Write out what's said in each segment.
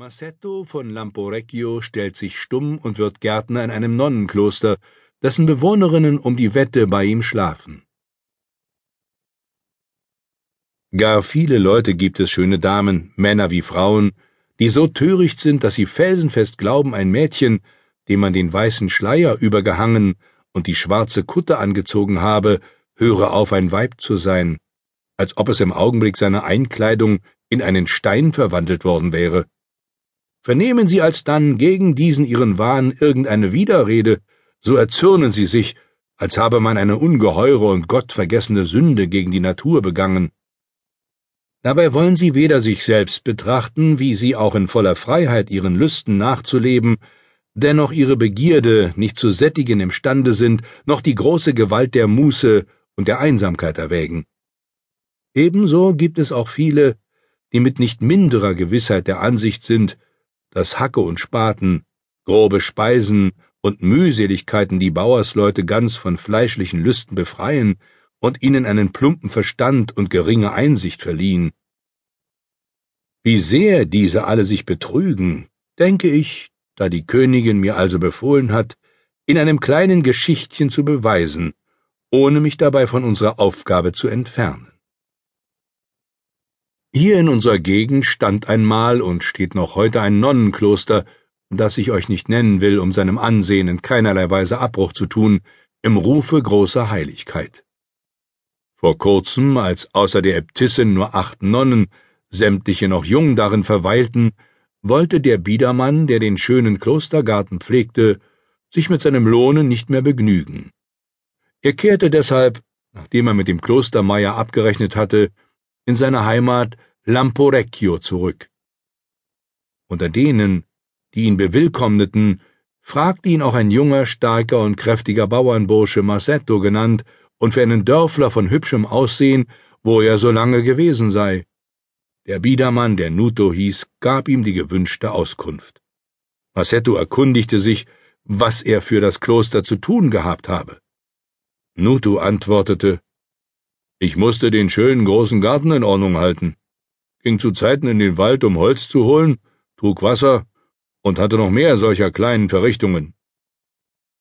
Massetto von Lamporecchio stellt sich stumm und wird Gärtner in einem Nonnenkloster, dessen Bewohnerinnen um die Wette bei ihm schlafen. Gar viele Leute gibt es, schöne Damen, Männer wie Frauen, die so töricht sind, dass sie felsenfest glauben, ein Mädchen, dem man den weißen Schleier übergehangen und die schwarze Kutte angezogen habe, höre auf, ein Weib zu sein, als ob es im Augenblick seiner Einkleidung in einen Stein verwandelt worden wäre. Vernehmen Sie alsdann gegen diesen Ihren Wahn irgendeine Widerrede, so erzürnen Sie sich, als habe man eine ungeheure und gottvergessene Sünde gegen die Natur begangen. Dabei wollen Sie weder sich selbst betrachten, wie Sie auch in voller Freiheit Ihren Lüsten nachzuleben, dennoch Ihre Begierde nicht zu sättigen imstande sind, noch die große Gewalt der Muße und der Einsamkeit erwägen. Ebenso gibt es auch viele, die mit nicht minderer Gewissheit der Ansicht sind, dass Hacke und Spaten, grobe Speisen und Mühseligkeiten die Bauersleute ganz von fleischlichen Lüsten befreien und ihnen einen plumpen Verstand und geringe Einsicht verliehen. Wie sehr diese alle sich betrügen, denke ich, da die Königin mir also befohlen hat, in einem kleinen Geschichtchen zu beweisen, ohne mich dabei von unserer Aufgabe zu entfernen. Hier in unserer Gegend stand einmal und steht noch heute ein Nonnenkloster, das ich euch nicht nennen will, um seinem Ansehen in keinerlei Weise Abbruch zu tun, im Rufe großer Heiligkeit. Vor kurzem, als außer der Äbtissin nur acht Nonnen, sämtliche noch jung darin verweilten, wollte der Biedermann, der den schönen Klostergarten pflegte, sich mit seinem Lohne nicht mehr begnügen. Er kehrte deshalb, nachdem er mit dem Klostermeier abgerechnet hatte, in seine Heimat Lamporecchio zurück. Unter denen, die ihn bewillkommneten, fragte ihn auch ein junger, starker und kräftiger Bauernbursche Massetto genannt und für einen Dörfler von hübschem Aussehen, wo er so lange gewesen sei. Der Biedermann, der Nuto hieß, gab ihm die gewünschte Auskunft. Massetto erkundigte sich, was er für das Kloster zu tun gehabt habe. Nuto antwortete, ich musste den schönen großen Garten in Ordnung halten, ging zu Zeiten in den Wald, um Holz zu holen, trug Wasser und hatte noch mehr solcher kleinen Verrichtungen.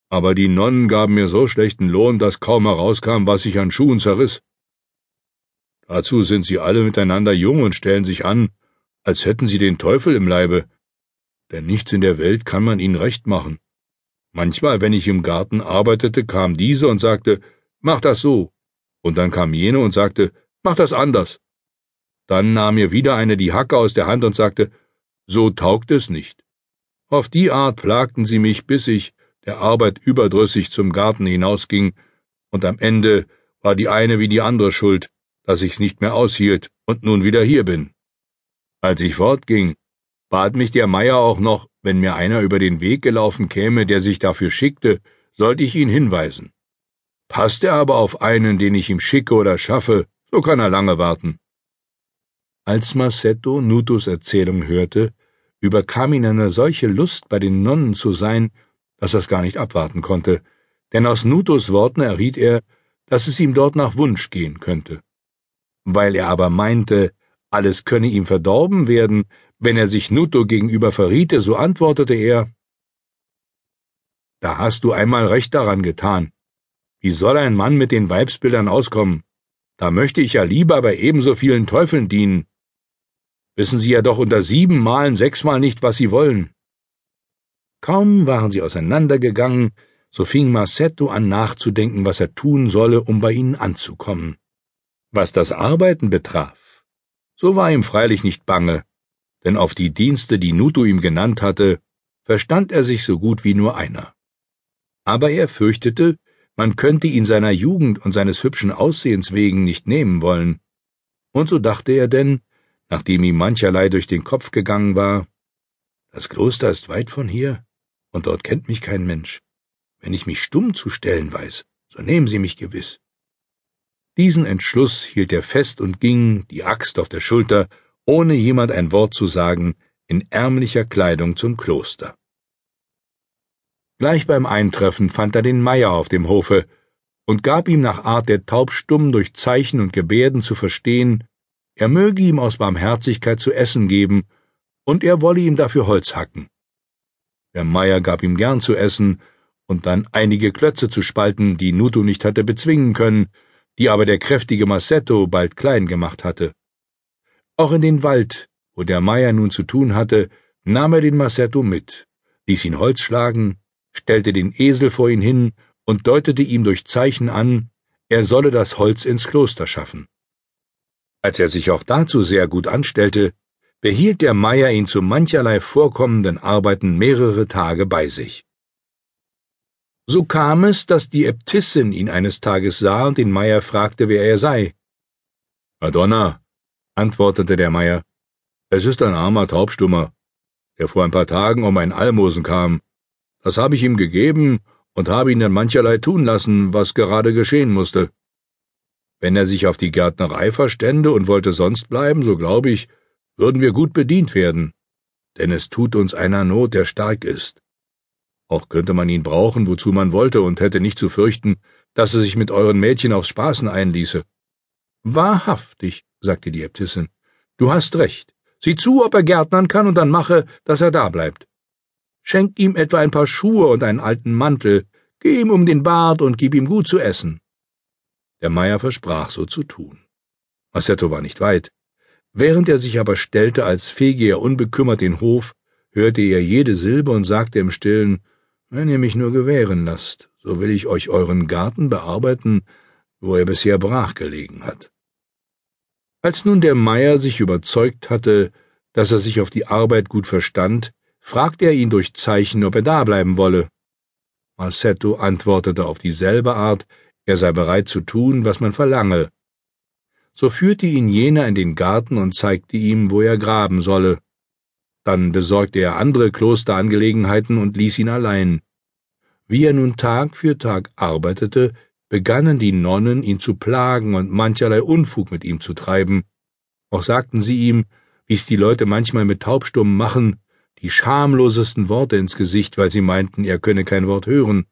Aber die Nonnen gaben mir so schlechten Lohn, dass kaum herauskam, was ich an Schuhen zerriss. Dazu sind sie alle miteinander jung und stellen sich an, als hätten sie den Teufel im Leibe, denn nichts in der Welt kann man ihnen recht machen. Manchmal, wenn ich im Garten arbeitete, kam diese und sagte, mach das so, und dann kam jene und sagte, mach das anders. Dann nahm mir wieder eine die Hacke aus der Hand und sagte, so taugt es nicht. Auf die Art plagten sie mich, bis ich, der Arbeit überdrüssig, zum Garten hinausging, und am Ende war die eine wie die andere schuld, dass ich's nicht mehr aushielt und nun wieder hier bin. Als ich fortging, bat mich der Meier auch noch, wenn mir einer über den Weg gelaufen käme, der sich dafür schickte, sollte ich ihn hinweisen. Passt er aber auf einen, den ich ihm schicke oder schaffe, so kann er lange warten. Als Massetto Nutos Erzählung hörte, überkam ihn eine solche Lust, bei den Nonnen zu sein, dass er es gar nicht abwarten konnte, denn aus Nutos Worten erriet er, dass es ihm dort nach Wunsch gehen könnte. Weil er aber meinte, alles könne ihm verdorben werden, wenn er sich Nuto gegenüber verriete, so antwortete er Da hast du einmal recht daran getan. Wie soll ein Mann mit den Weibsbildern auskommen? Da möchte ich ja lieber bei ebenso vielen Teufeln dienen. Wissen Sie ja doch unter sieben Malen sechsmal nicht, was Sie wollen. Kaum waren sie auseinandergegangen, so fing Massetto an nachzudenken, was er tun solle, um bei ihnen anzukommen. Was das Arbeiten betraf, so war ihm freilich nicht bange, denn auf die Dienste, die Nuto ihm genannt hatte, verstand er sich so gut wie nur einer. Aber er fürchtete, man könnte ihn seiner Jugend und seines hübschen Aussehens wegen nicht nehmen wollen. Und so dachte er denn, nachdem ihm mancherlei durch den Kopf gegangen war, das Kloster ist weit von hier, und dort kennt mich kein Mensch. Wenn ich mich stumm zu stellen weiß, so nehmen sie mich gewiss. Diesen Entschluss hielt er fest und ging, die Axt auf der Schulter, ohne jemand ein Wort zu sagen, in ärmlicher Kleidung zum Kloster. Gleich beim Eintreffen fand er den Meier auf dem Hofe und gab ihm nach Art der Taubstumm durch Zeichen und Gebärden zu verstehen, er möge ihm aus Barmherzigkeit zu essen geben und er wolle ihm dafür Holz hacken. Der Meier gab ihm gern zu essen und dann einige Klötze zu spalten, die Nuto nicht hatte bezwingen können, die aber der kräftige Massetto bald klein gemacht hatte. Auch in den Wald, wo der Meier nun zu tun hatte, nahm er den Massetto mit, ließ ihn Holz schlagen, stellte den Esel vor ihn hin und deutete ihm durch Zeichen an, er solle das Holz ins Kloster schaffen. Als er sich auch dazu sehr gut anstellte, behielt der Meier ihn zu mancherlei vorkommenden Arbeiten mehrere Tage bei sich. So kam es, dass die Äbtissin ihn eines Tages sah und den Meier fragte, wer er sei. Madonna, antwortete der Meier, es ist ein armer Taubstummer, der vor ein paar Tagen um ein Almosen kam. Das habe ich ihm gegeben und habe ihn dann mancherlei tun lassen, was gerade geschehen musste. Wenn er sich auf die Gärtnerei verstände und wollte sonst bleiben, so glaube ich, würden wir gut bedient werden, denn es tut uns einer Not, der stark ist. Auch könnte man ihn brauchen, wozu man wollte, und hätte nicht zu fürchten, dass er sich mit euren Mädchen aufs Spaßen einließe. Wahrhaftig, sagte die Äbtissin, du hast recht. Sieh zu, ob er gärtnern kann, und dann mache, dass er da bleibt. Schenk ihm etwa ein paar Schuhe und einen alten Mantel, geh ihm um den Bart und gib ihm gut zu essen. Der Meier versprach, so zu tun. Massetto war nicht weit. Während er sich aber stellte, als fege er unbekümmert den Hof, hörte er jede Silbe und sagte im Stillen, wenn ihr mich nur gewähren lasst, so will ich euch euren Garten bearbeiten, wo er bisher brach gelegen hat. Als nun der Meier sich überzeugt hatte, dass er sich auf die Arbeit gut verstand, fragte er ihn durch Zeichen, ob er dableiben wolle. Marsetto antwortete auf dieselbe Art, er sei bereit zu tun, was man verlange. So führte ihn jener in den Garten und zeigte ihm, wo er graben solle. Dann besorgte er andere Klosterangelegenheiten und ließ ihn allein. Wie er nun Tag für Tag arbeitete, begannen die Nonnen ihn zu plagen und mancherlei Unfug mit ihm zu treiben. Auch sagten sie ihm, wie's die Leute manchmal mit Taubstummen machen, die schamlosesten Worte ins Gesicht, weil sie meinten, er könne kein Wort hören.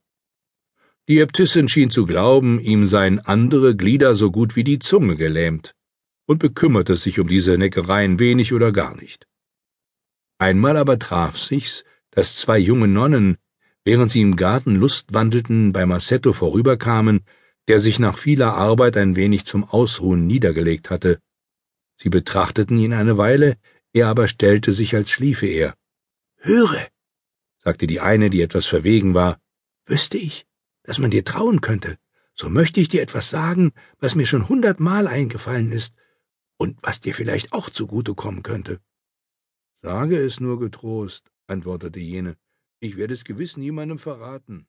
Die Äbtissin schien zu glauben, ihm seien andere Glieder so gut wie die Zunge gelähmt und bekümmerte sich um diese Neckereien wenig oder gar nicht. Einmal aber traf sich's, dass zwei junge Nonnen, während sie im Garten lustwandelten, bei Massetto vorüberkamen, der sich nach vieler Arbeit ein wenig zum Ausruhen niedergelegt hatte. Sie betrachteten ihn eine Weile, er aber stellte sich, als schliefe er. Höre, sagte die eine, die etwas verwegen war, wüsste ich, dass man dir trauen könnte, so möchte ich dir etwas sagen, was mir schon hundertmal eingefallen ist und was dir vielleicht auch zugute kommen könnte. Sage es nur getrost, antwortete jene, ich werde es gewiss niemandem verraten.